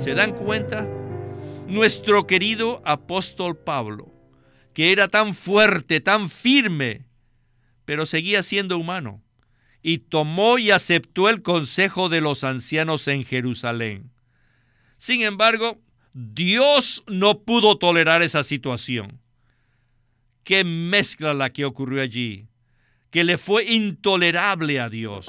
¿Se dan cuenta? Nuestro querido apóstol Pablo, que era tan fuerte, tan firme, pero seguía siendo humano, y tomó y aceptó el consejo de los ancianos en Jerusalén. Sin embargo, Dios no pudo tolerar esa situación. Qué mezcla la que ocurrió allí, que le fue intolerable a Dios.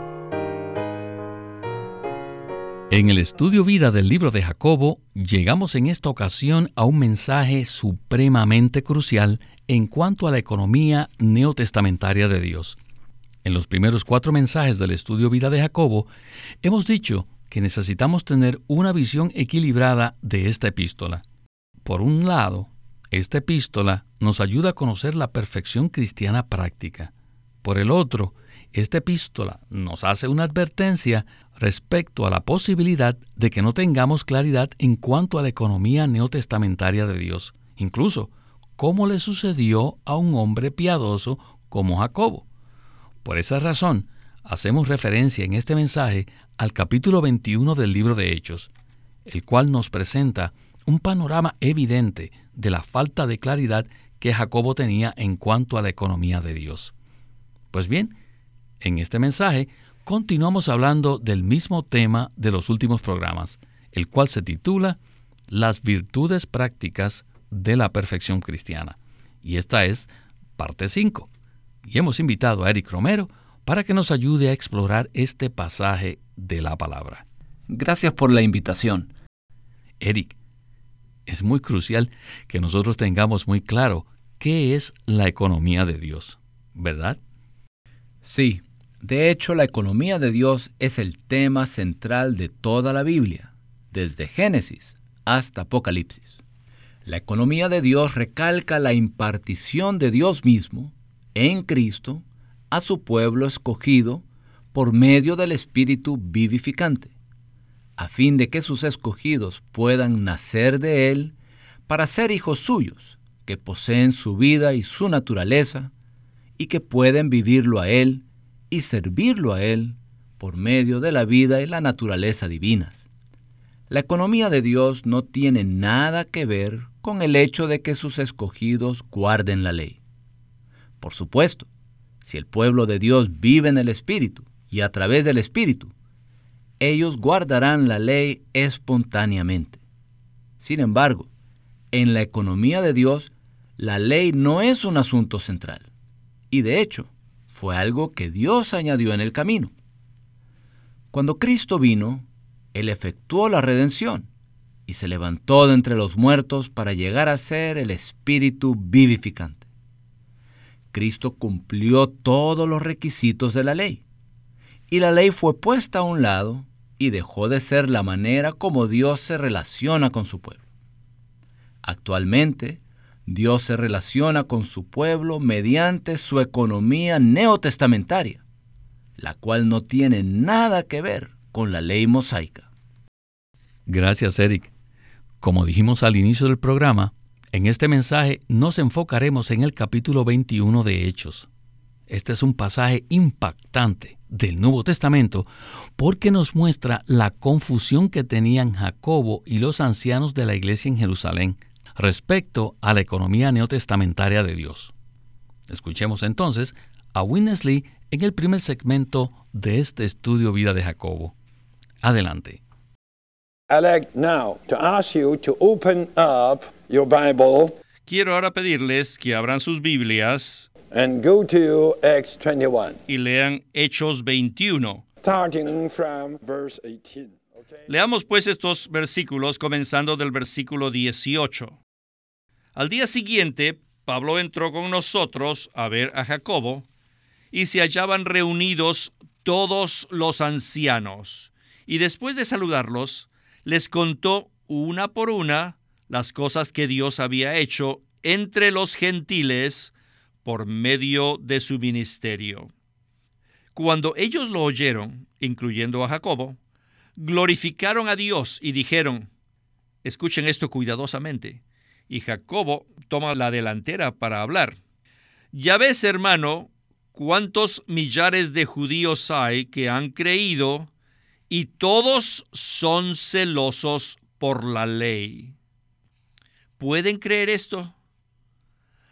En el estudio vida del libro de Jacobo, llegamos en esta ocasión a un mensaje supremamente crucial en cuanto a la economía neotestamentaria de Dios. En los primeros cuatro mensajes del estudio vida de Jacobo, hemos dicho que necesitamos tener una visión equilibrada de esta epístola. Por un lado, esta epístola nos ayuda a conocer la perfección cristiana práctica. Por el otro, esta epístola nos hace una advertencia respecto a la posibilidad de que no tengamos claridad en cuanto a la economía neotestamentaria de Dios, incluso como le sucedió a un hombre piadoso como Jacobo. Por esa razón, hacemos referencia en este mensaje al capítulo 21 del libro de Hechos, el cual nos presenta un panorama evidente de la falta de claridad que Jacobo tenía en cuanto a la economía de Dios. Pues bien, en este mensaje continuamos hablando del mismo tema de los últimos programas, el cual se titula Las virtudes prácticas de la perfección cristiana. Y esta es parte 5. Y hemos invitado a Eric Romero para que nos ayude a explorar este pasaje de la palabra. Gracias por la invitación. Eric, es muy crucial que nosotros tengamos muy claro qué es la economía de Dios, ¿verdad? Sí, de hecho, la economía de Dios es el tema central de toda la Biblia, desde Génesis hasta Apocalipsis. La economía de Dios recalca la impartición de Dios mismo, en Cristo, a su pueblo escogido por medio del Espíritu vivificante, a fin de que sus escogidos puedan nacer de Él para ser hijos suyos, que poseen su vida y su naturaleza, y que pueden vivirlo a Él y servirlo a Él por medio de la vida y la naturaleza divinas. La economía de Dios no tiene nada que ver con el hecho de que sus escogidos guarden la ley. Por supuesto, si el pueblo de Dios vive en el Espíritu y a través del Espíritu, ellos guardarán la ley espontáneamente. Sin embargo, en la economía de Dios, la ley no es un asunto central. Y de hecho, fue algo que Dios añadió en el camino. Cuando Cristo vino, Él efectuó la redención y se levantó de entre los muertos para llegar a ser el Espíritu vivificante. Cristo cumplió todos los requisitos de la ley, y la ley fue puesta a un lado y dejó de ser la manera como Dios se relaciona con su pueblo. Actualmente, Dios se relaciona con su pueblo mediante su economía neotestamentaria, la cual no tiene nada que ver con la ley mosaica. Gracias, Eric. Como dijimos al inicio del programa, en este mensaje nos enfocaremos en el capítulo 21 de Hechos. Este es un pasaje impactante del Nuevo Testamento porque nos muestra la confusión que tenían Jacobo y los ancianos de la iglesia en Jerusalén respecto a la economía neotestamentaria de Dios. Escuchemos entonces a Winnesley en el primer segmento de este estudio Vida de Jacobo. Adelante. Quiero ahora pedirles que abran sus Biblias y lean Hechos 21. Leamos pues estos versículos comenzando del versículo 18. Al día siguiente, Pablo entró con nosotros a ver a Jacobo, y se hallaban reunidos todos los ancianos. Y después de saludarlos, les contó una por una las cosas que Dios había hecho entre los gentiles por medio de su ministerio. Cuando ellos lo oyeron, incluyendo a Jacobo, glorificaron a Dios y dijeron, escuchen esto cuidadosamente, y Jacobo toma la delantera para hablar. Ya ves, hermano, cuántos millares de judíos hay que han creído y todos son celosos por la ley. ¿Pueden creer esto?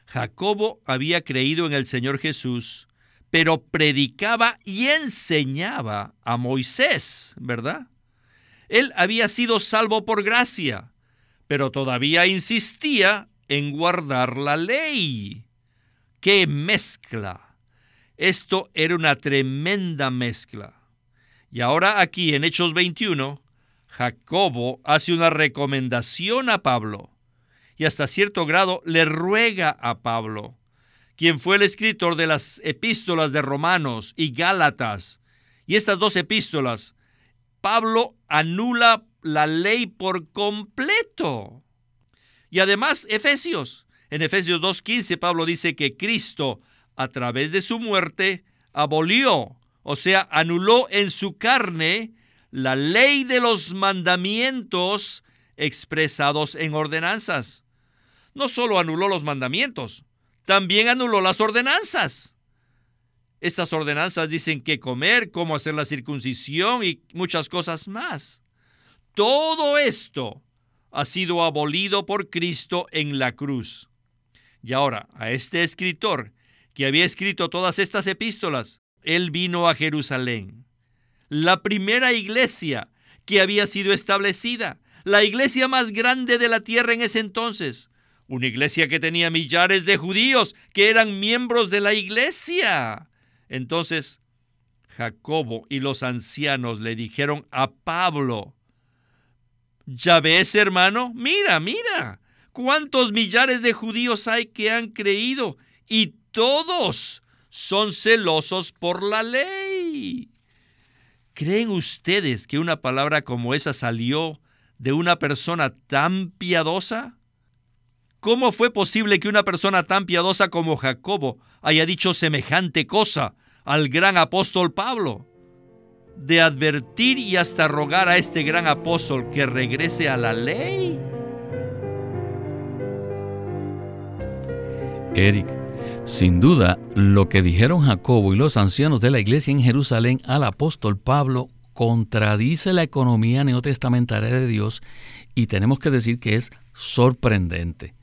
Jacobo había creído en el Señor Jesús, pero predicaba y enseñaba a Moisés, ¿verdad? Él había sido salvo por gracia, pero todavía insistía en guardar la ley. ¡Qué mezcla! Esto era una tremenda mezcla. Y ahora aquí en Hechos 21, Jacobo hace una recomendación a Pablo y hasta cierto grado le ruega a Pablo, quien fue el escritor de las epístolas de Romanos y Gálatas. Y estas dos epístolas, Pablo anula la ley por completo. Y además, Efesios. En Efesios 2.15 Pablo dice que Cristo, a través de su muerte, abolió, o sea, anuló en su carne la ley de los mandamientos expresados en ordenanzas no solo anuló los mandamientos, también anuló las ordenanzas. Estas ordenanzas dicen qué comer, cómo hacer la circuncisión y muchas cosas más. Todo esto ha sido abolido por Cristo en la cruz. Y ahora, a este escritor que había escrito todas estas epístolas, él vino a Jerusalén, la primera iglesia que había sido establecida, la iglesia más grande de la tierra en ese entonces, una iglesia que tenía millares de judíos que eran miembros de la iglesia. Entonces, Jacobo y los ancianos le dijeron a Pablo, ya ves, hermano, mira, mira, cuántos millares de judíos hay que han creído y todos son celosos por la ley. ¿Creen ustedes que una palabra como esa salió de una persona tan piadosa? ¿Cómo fue posible que una persona tan piadosa como Jacobo haya dicho semejante cosa al gran apóstol Pablo? De advertir y hasta rogar a este gran apóstol que regrese a la ley. Eric, sin duda, lo que dijeron Jacobo y los ancianos de la iglesia en Jerusalén al apóstol Pablo contradice la economía neotestamentaria de Dios y tenemos que decir que es sorprendente.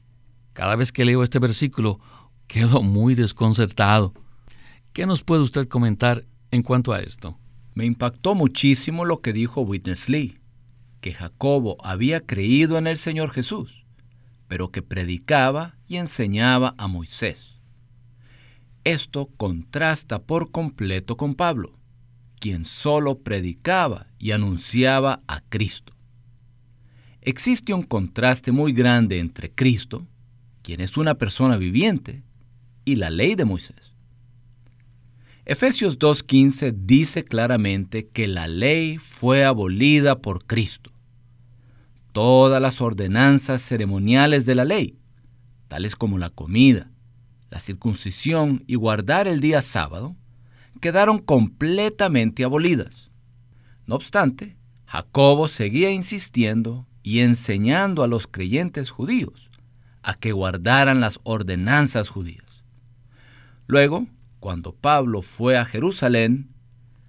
Cada vez que leo este versículo, quedo muy desconcertado. ¿Qué nos puede usted comentar en cuanto a esto? Me impactó muchísimo lo que dijo Witness Lee, que Jacobo había creído en el Señor Jesús, pero que predicaba y enseñaba a Moisés. Esto contrasta por completo con Pablo, quien solo predicaba y anunciaba a Cristo. Existe un contraste muy grande entre Cristo, quien es una persona viviente, y la ley de Moisés. Efesios 2.15 dice claramente que la ley fue abolida por Cristo. Todas las ordenanzas ceremoniales de la ley, tales como la comida, la circuncisión y guardar el día sábado, quedaron completamente abolidas. No obstante, Jacobo seguía insistiendo y enseñando a los creyentes judíos a que guardaran las ordenanzas judías. Luego, cuando Pablo fue a Jerusalén,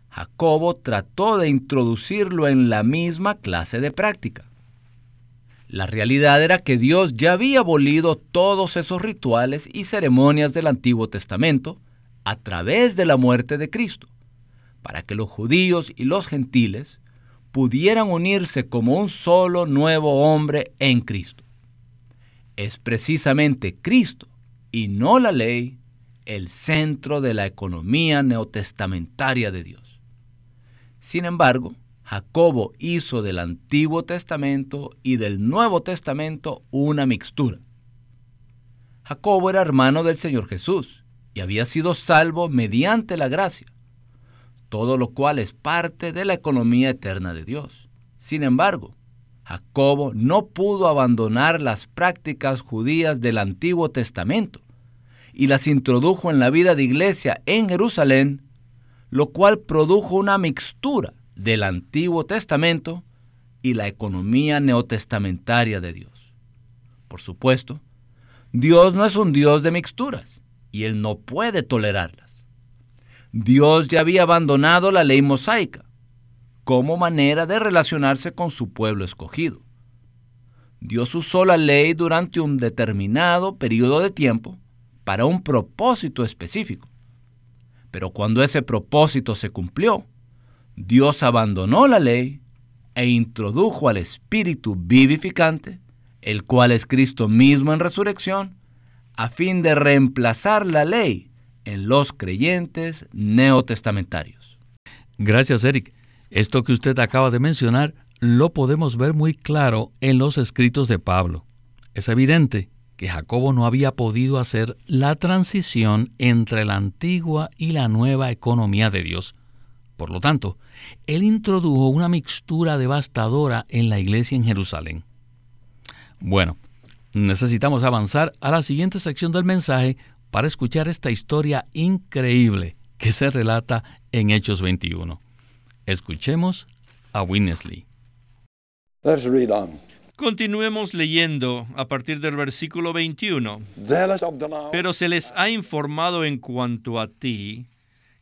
Jacobo trató de introducirlo en la misma clase de práctica. La realidad era que Dios ya había abolido todos esos rituales y ceremonias del Antiguo Testamento a través de la muerte de Cristo, para que los judíos y los gentiles pudieran unirse como un solo nuevo hombre en Cristo es precisamente Cristo y no la ley el centro de la economía neotestamentaria de Dios. Sin embargo, Jacobo hizo del Antiguo Testamento y del Nuevo Testamento una mixtura. Jacobo era hermano del Señor Jesús y había sido salvo mediante la gracia, todo lo cual es parte de la economía eterna de Dios. Sin embargo, Jacobo no pudo abandonar las prácticas judías del Antiguo Testamento y las introdujo en la vida de iglesia en Jerusalén, lo cual produjo una mixtura del Antiguo Testamento y la economía neotestamentaria de Dios. Por supuesto, Dios no es un Dios de mixturas y Él no puede tolerarlas. Dios ya había abandonado la ley mosaica como manera de relacionarse con su pueblo escogido. Dios usó la ley durante un determinado periodo de tiempo para un propósito específico. Pero cuando ese propósito se cumplió, Dios abandonó la ley e introdujo al Espíritu vivificante, el cual es Cristo mismo en resurrección, a fin de reemplazar la ley en los creyentes neotestamentarios. Gracias, Eric. Esto que usted acaba de mencionar lo podemos ver muy claro en los escritos de Pablo. Es evidente que Jacobo no había podido hacer la transición entre la antigua y la nueva economía de Dios. Por lo tanto, él introdujo una mixtura devastadora en la iglesia en Jerusalén. Bueno, necesitamos avanzar a la siguiente sección del mensaje para escuchar esta historia increíble que se relata en Hechos 21. Escuchemos a Winnesley. Continuemos leyendo a partir del versículo 21. Pero se les ha informado en cuanto a ti,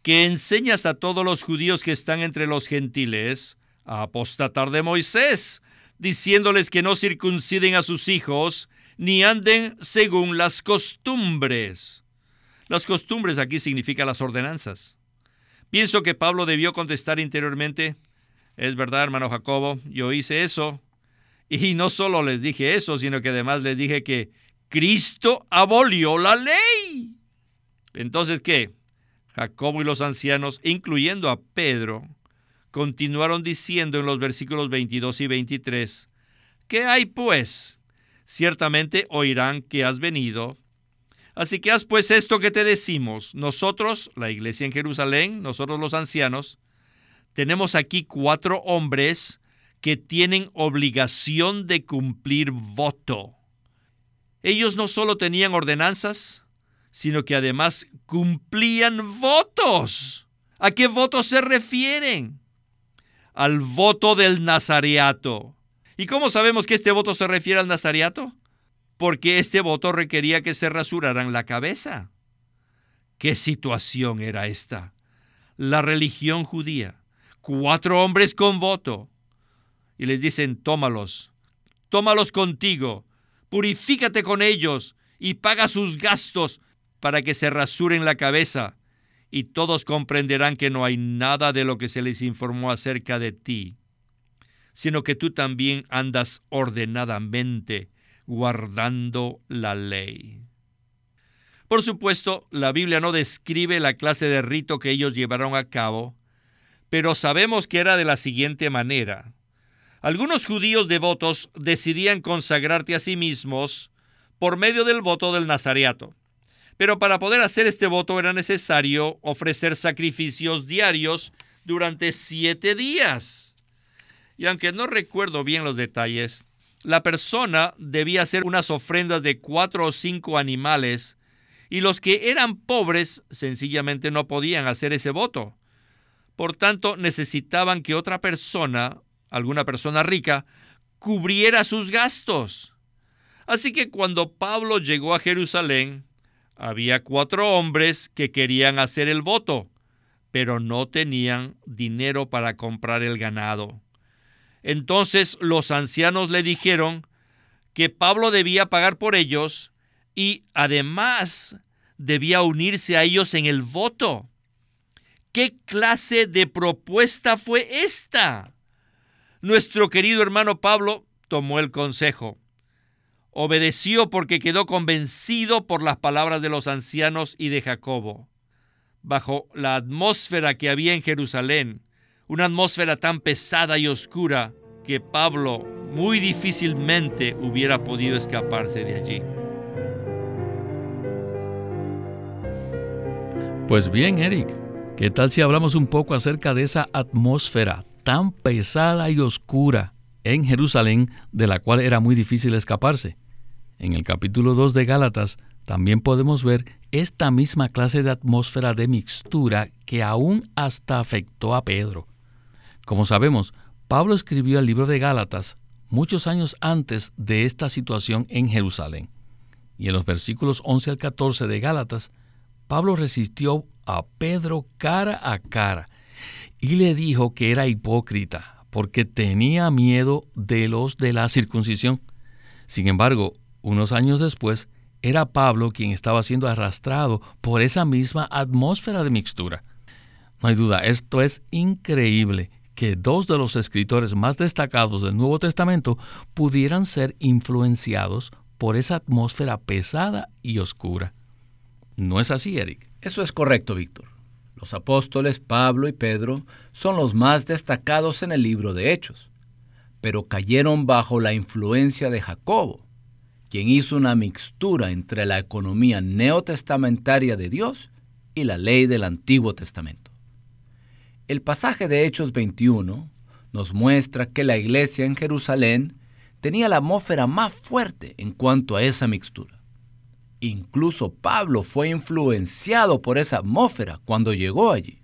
que enseñas a todos los judíos que están entre los gentiles a apostatar de Moisés, diciéndoles que no circunciden a sus hijos, ni anden según las costumbres. Las costumbres aquí significan las ordenanzas. Pienso que Pablo debió contestar interiormente, es verdad, hermano Jacobo, yo hice eso. Y no solo les dije eso, sino que además les dije que Cristo abolió la ley. Entonces, ¿qué? Jacobo y los ancianos, incluyendo a Pedro, continuaron diciendo en los versículos 22 y 23, ¿qué hay pues? Ciertamente oirán que has venido Así que haz pues esto que te decimos. Nosotros, la iglesia en Jerusalén, nosotros los ancianos, tenemos aquí cuatro hombres que tienen obligación de cumplir voto. Ellos no solo tenían ordenanzas, sino que además cumplían votos. ¿A qué votos se refieren? Al voto del Nazareato. ¿Y cómo sabemos que este voto se refiere al Nazareato? Porque este voto requería que se rasuraran la cabeza. ¿Qué situación era esta? La religión judía. Cuatro hombres con voto. Y les dicen, tómalos, tómalos contigo, purifícate con ellos y paga sus gastos para que se rasuren la cabeza. Y todos comprenderán que no hay nada de lo que se les informó acerca de ti, sino que tú también andas ordenadamente guardando la ley. Por supuesto, la Biblia no describe la clase de rito que ellos llevaron a cabo, pero sabemos que era de la siguiente manera. Algunos judíos devotos decidían consagrarte a sí mismos por medio del voto del Nazareato. Pero para poder hacer este voto era necesario ofrecer sacrificios diarios durante siete días. Y aunque no recuerdo bien los detalles, la persona debía hacer unas ofrendas de cuatro o cinco animales y los que eran pobres sencillamente no podían hacer ese voto. Por tanto, necesitaban que otra persona, alguna persona rica, cubriera sus gastos. Así que cuando Pablo llegó a Jerusalén, había cuatro hombres que querían hacer el voto, pero no tenían dinero para comprar el ganado. Entonces los ancianos le dijeron que Pablo debía pagar por ellos y además debía unirse a ellos en el voto. ¿Qué clase de propuesta fue esta? Nuestro querido hermano Pablo tomó el consejo. Obedeció porque quedó convencido por las palabras de los ancianos y de Jacobo. Bajo la atmósfera que había en Jerusalén, una atmósfera tan pesada y oscura que Pablo muy difícilmente hubiera podido escaparse de allí. Pues bien, Eric, ¿qué tal si hablamos un poco acerca de esa atmósfera tan pesada y oscura en Jerusalén de la cual era muy difícil escaparse. En el capítulo 2 de Gálatas también podemos ver esta misma clase de atmósfera de mixtura que aún hasta afectó a Pedro. Como sabemos, Pablo escribió el libro de Gálatas muchos años antes de esta situación en Jerusalén. Y en los versículos 11 al 14 de Gálatas, Pablo resistió a Pedro cara a cara y le dijo que era hipócrita porque tenía miedo de los de la circuncisión. Sin embargo, unos años después, era Pablo quien estaba siendo arrastrado por esa misma atmósfera de mixtura. No hay duda, esto es increíble que dos de los escritores más destacados del Nuevo Testamento pudieran ser influenciados por esa atmósfera pesada y oscura. ¿No es así, Eric? Eso es correcto, Víctor. Los apóstoles Pablo y Pedro son los más destacados en el libro de Hechos, pero cayeron bajo la influencia de Jacobo, quien hizo una mixtura entre la economía neotestamentaria de Dios y la ley del Antiguo Testamento. El pasaje de Hechos 21 nos muestra que la iglesia en Jerusalén tenía la atmósfera más fuerte en cuanto a esa mixtura. Incluso Pablo fue influenciado por esa atmósfera cuando llegó allí.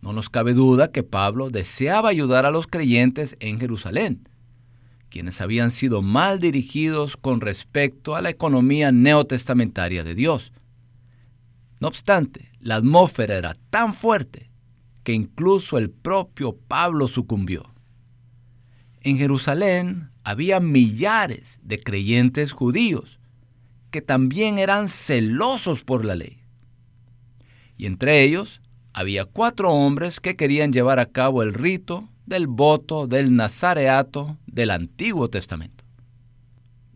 No nos cabe duda que Pablo deseaba ayudar a los creyentes en Jerusalén, quienes habían sido mal dirigidos con respecto a la economía neotestamentaria de Dios. No obstante, la atmósfera era tan fuerte que incluso el propio Pablo sucumbió. En Jerusalén había millares de creyentes judíos que también eran celosos por la ley. Y entre ellos había cuatro hombres que querían llevar a cabo el rito del voto del nazareato del Antiguo Testamento.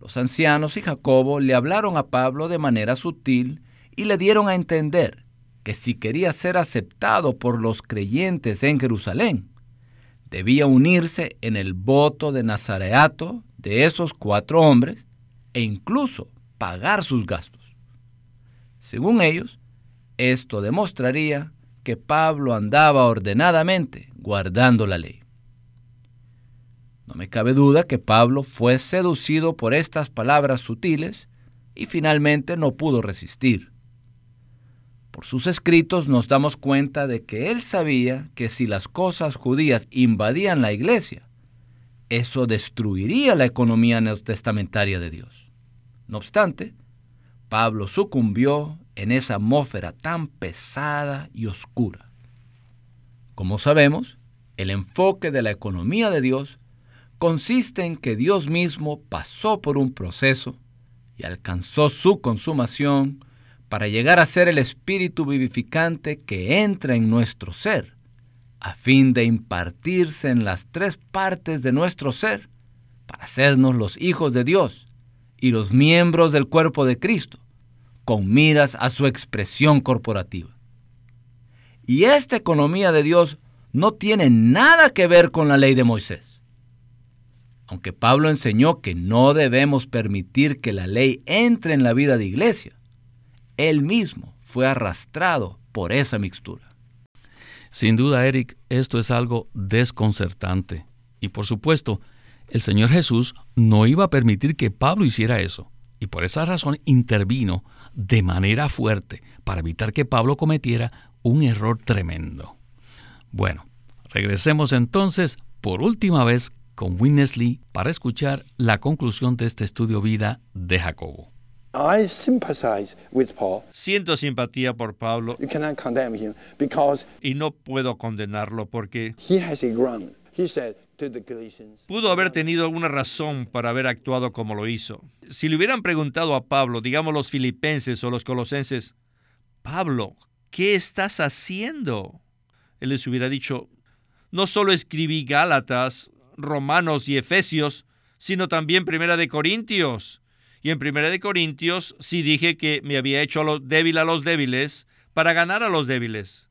Los ancianos y Jacobo le hablaron a Pablo de manera sutil y le dieron a entender que si quería ser aceptado por los creyentes en Jerusalén, debía unirse en el voto de nazareato de esos cuatro hombres e incluso pagar sus gastos. Según ellos, esto demostraría que Pablo andaba ordenadamente guardando la ley. No me cabe duda que Pablo fue seducido por estas palabras sutiles y finalmente no pudo resistir. Por sus escritos nos damos cuenta de que él sabía que si las cosas judías invadían la iglesia, eso destruiría la economía neotestamentaria de Dios. No obstante, Pablo sucumbió en esa atmósfera tan pesada y oscura. Como sabemos, el enfoque de la economía de Dios consiste en que Dios mismo pasó por un proceso y alcanzó su consumación para llegar a ser el espíritu vivificante que entra en nuestro ser, a fin de impartirse en las tres partes de nuestro ser, para hacernos los hijos de Dios y los miembros del cuerpo de Cristo, con miras a su expresión corporativa. Y esta economía de Dios no tiene nada que ver con la ley de Moisés. Aunque Pablo enseñó que no debemos permitir que la ley entre en la vida de iglesia, él mismo fue arrastrado por esa mixtura. Sin duda, Eric, esto es algo desconcertante. Y por supuesto, el Señor Jesús no iba a permitir que Pablo hiciera eso. Y por esa razón intervino de manera fuerte para evitar que Pablo cometiera un error tremendo. Bueno, regresemos entonces por última vez con Winnesley para escuchar la conclusión de este estudio vida de Jacobo. Siento simpatía por Pablo y no puedo condenarlo porque pudo haber tenido alguna razón para haber actuado como lo hizo. Si le hubieran preguntado a Pablo, digamos los filipenses o los colosenses, Pablo, ¿qué estás haciendo? Él les hubiera dicho, no solo escribí Gálatas, Romanos y Efesios, sino también Primera de Corintios y en Primera de Corintios sí dije que me había hecho débil a los débiles para ganar a los débiles.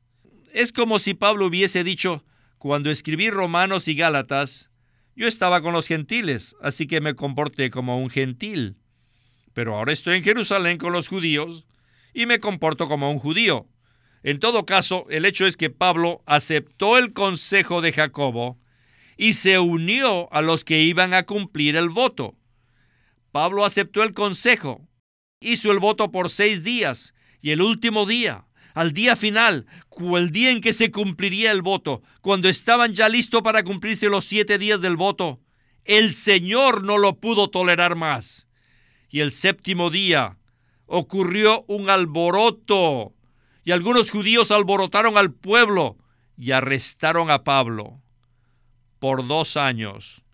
Es como si Pablo hubiese dicho, cuando escribí Romanos y Gálatas, yo estaba con los gentiles, así que me comporté como un gentil. Pero ahora estoy en Jerusalén con los judíos y me comporto como un judío. En todo caso, el hecho es que Pablo aceptó el consejo de Jacobo y se unió a los que iban a cumplir el voto. Pablo aceptó el consejo, hizo el voto por seis días y el último día, al día final, el día en que se cumpliría el voto, cuando estaban ya listos para cumplirse los siete días del voto, el Señor no lo pudo tolerar más. Y el séptimo día ocurrió un alboroto, y algunos judíos alborotaron al pueblo y arrestaron a Pablo por dos años.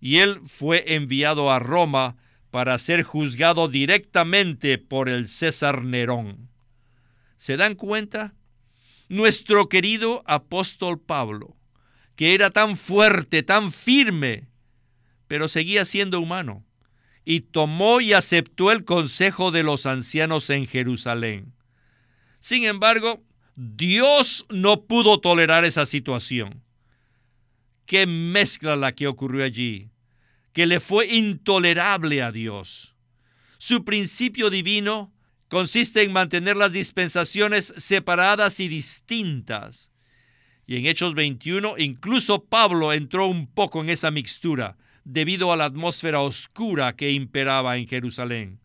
Y él fue enviado a Roma para ser juzgado directamente por el César Nerón. ¿Se dan cuenta? Nuestro querido apóstol Pablo, que era tan fuerte, tan firme, pero seguía siendo humano, y tomó y aceptó el consejo de los ancianos en Jerusalén. Sin embargo, Dios no pudo tolerar esa situación. Qué mezcla la que ocurrió allí, que le fue intolerable a Dios. Su principio divino consiste en mantener las dispensaciones separadas y distintas. Y en Hechos 21, incluso Pablo entró un poco en esa mixtura debido a la atmósfera oscura que imperaba en Jerusalén.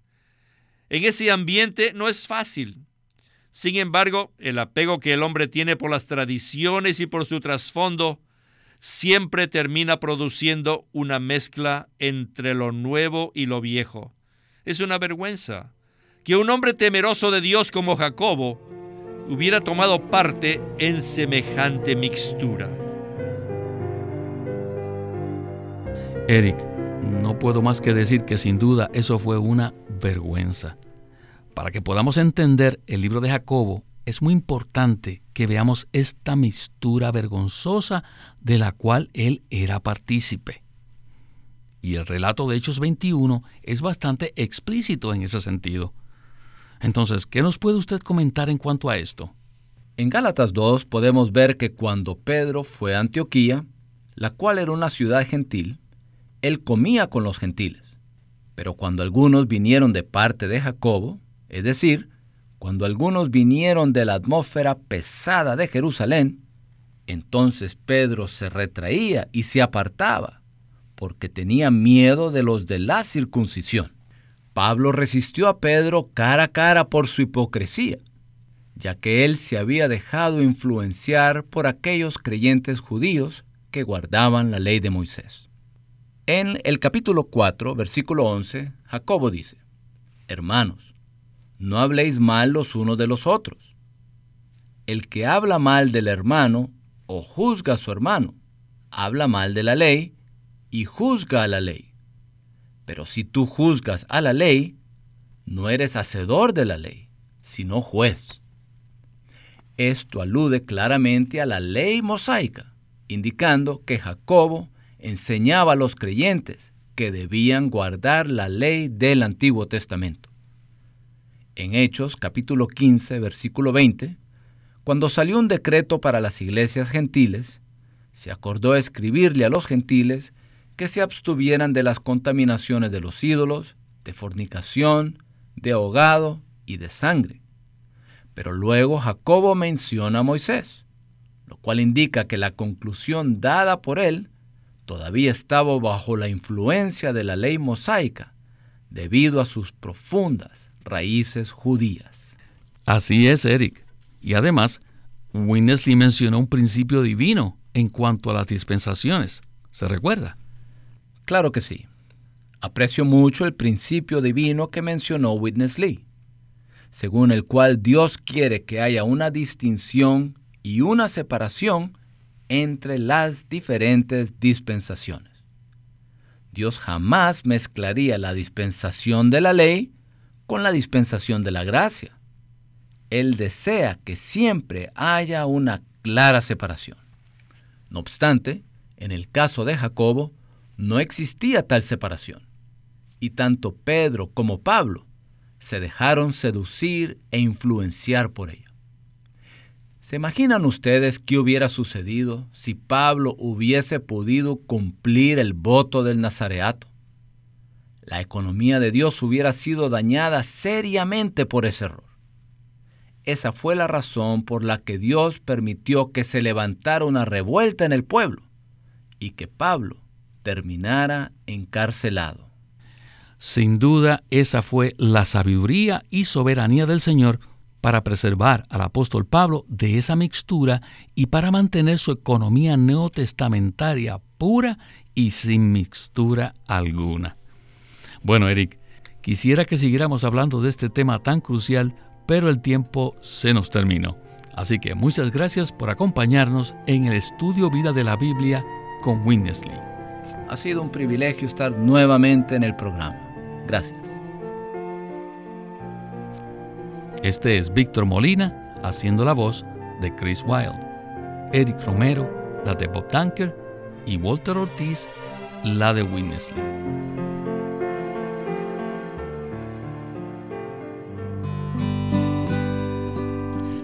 En ese ambiente no es fácil. Sin embargo, el apego que el hombre tiene por las tradiciones y por su trasfondo siempre termina produciendo una mezcla entre lo nuevo y lo viejo. Es una vergüenza que un hombre temeroso de Dios como Jacobo hubiera tomado parte en semejante mixtura. Eric, no puedo más que decir que sin duda eso fue una vergüenza. Para que podamos entender el libro de Jacobo, es muy importante que veamos esta mixtura vergonzosa de la cual él era partícipe. Y el relato de Hechos 21 es bastante explícito en ese sentido. Entonces, ¿qué nos puede usted comentar en cuanto a esto? En Gálatas 2 podemos ver que cuando Pedro fue a Antioquía, la cual era una ciudad gentil, él comía con los gentiles. Pero cuando algunos vinieron de parte de Jacobo, es decir, cuando algunos vinieron de la atmósfera pesada de Jerusalén, entonces Pedro se retraía y se apartaba, porque tenía miedo de los de la circuncisión. Pablo resistió a Pedro cara a cara por su hipocresía, ya que él se había dejado influenciar por aquellos creyentes judíos que guardaban la ley de Moisés. En el capítulo 4, versículo 11, Jacobo dice, Hermanos, no habléis mal los unos de los otros. El que habla mal del hermano o juzga a su hermano, habla mal de la ley y juzga a la ley. Pero si tú juzgas a la ley, no eres hacedor de la ley, sino juez. Esto alude claramente a la ley mosaica, indicando que Jacobo enseñaba a los creyentes que debían guardar la ley del Antiguo Testamento. En Hechos capítulo 15, versículo 20, cuando salió un decreto para las iglesias gentiles, se acordó escribirle a los gentiles que se abstuvieran de las contaminaciones de los ídolos, de fornicación, de ahogado y de sangre. Pero luego Jacobo menciona a Moisés, lo cual indica que la conclusión dada por él todavía estaba bajo la influencia de la ley mosaica, debido a sus profundas raíces judías. Así es, Eric. Y además, Winnesley mencionó un principio divino en cuanto a las dispensaciones. ¿Se recuerda? Claro que sí. Aprecio mucho el principio divino que mencionó Witness Lee, según el cual Dios quiere que haya una distinción y una separación entre las diferentes dispensaciones. Dios jamás mezclaría la dispensación de la ley con la dispensación de la gracia. Él desea que siempre haya una clara separación. No obstante, en el caso de Jacobo, no existía tal separación, y tanto Pedro como Pablo se dejaron seducir e influenciar por ello. ¿Se imaginan ustedes qué hubiera sucedido si Pablo hubiese podido cumplir el voto del Nazareato? La economía de Dios hubiera sido dañada seriamente por ese error. Esa fue la razón por la que Dios permitió que se levantara una revuelta en el pueblo y que Pablo terminara encarcelado. Sin duda, esa fue la sabiduría y soberanía del Señor para preservar al apóstol Pablo de esa mixtura y para mantener su economía neotestamentaria pura y sin mixtura alguna. Bueno, Eric, quisiera que siguiéramos hablando de este tema tan crucial, pero el tiempo se nos terminó. Así que muchas gracias por acompañarnos en el estudio Vida de la Biblia con Winnesley. Ha sido un privilegio estar nuevamente en el programa. Gracias. Este es Víctor Molina haciendo la voz de Chris Wilde, Eric Romero, la de Bob Tanker y Walter Ortiz, la de Winnesley.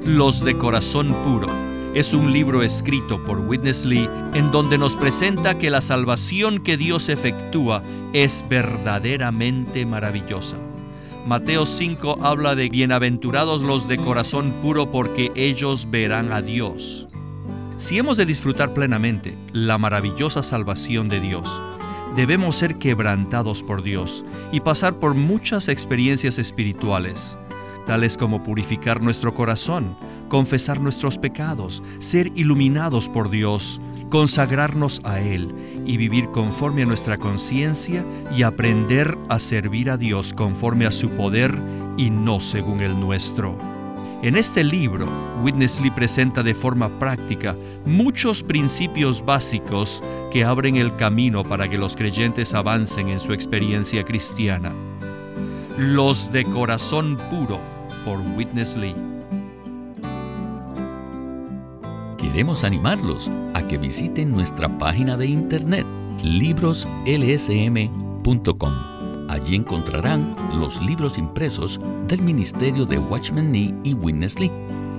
Los de Corazón Puro es un libro escrito por Witness Lee en donde nos presenta que la salvación que Dios efectúa es verdaderamente maravillosa. Mateo 5 habla de bienaventurados los de corazón puro porque ellos verán a Dios. Si hemos de disfrutar plenamente la maravillosa salvación de Dios, debemos ser quebrantados por Dios y pasar por muchas experiencias espirituales tales como purificar nuestro corazón, confesar nuestros pecados, ser iluminados por Dios, consagrarnos a Él y vivir conforme a nuestra conciencia y aprender a servir a Dios conforme a su poder y no según el nuestro. En este libro, Witness Lee presenta de forma práctica muchos principios básicos que abren el camino para que los creyentes avancen en su experiencia cristiana. Los de corazón puro por Witness Lee. Queremos animarlos a que visiten nuestra página de internet libroslsm.com. Allí encontrarán los libros impresos del Ministerio de Watchman Nee y Witness Lee,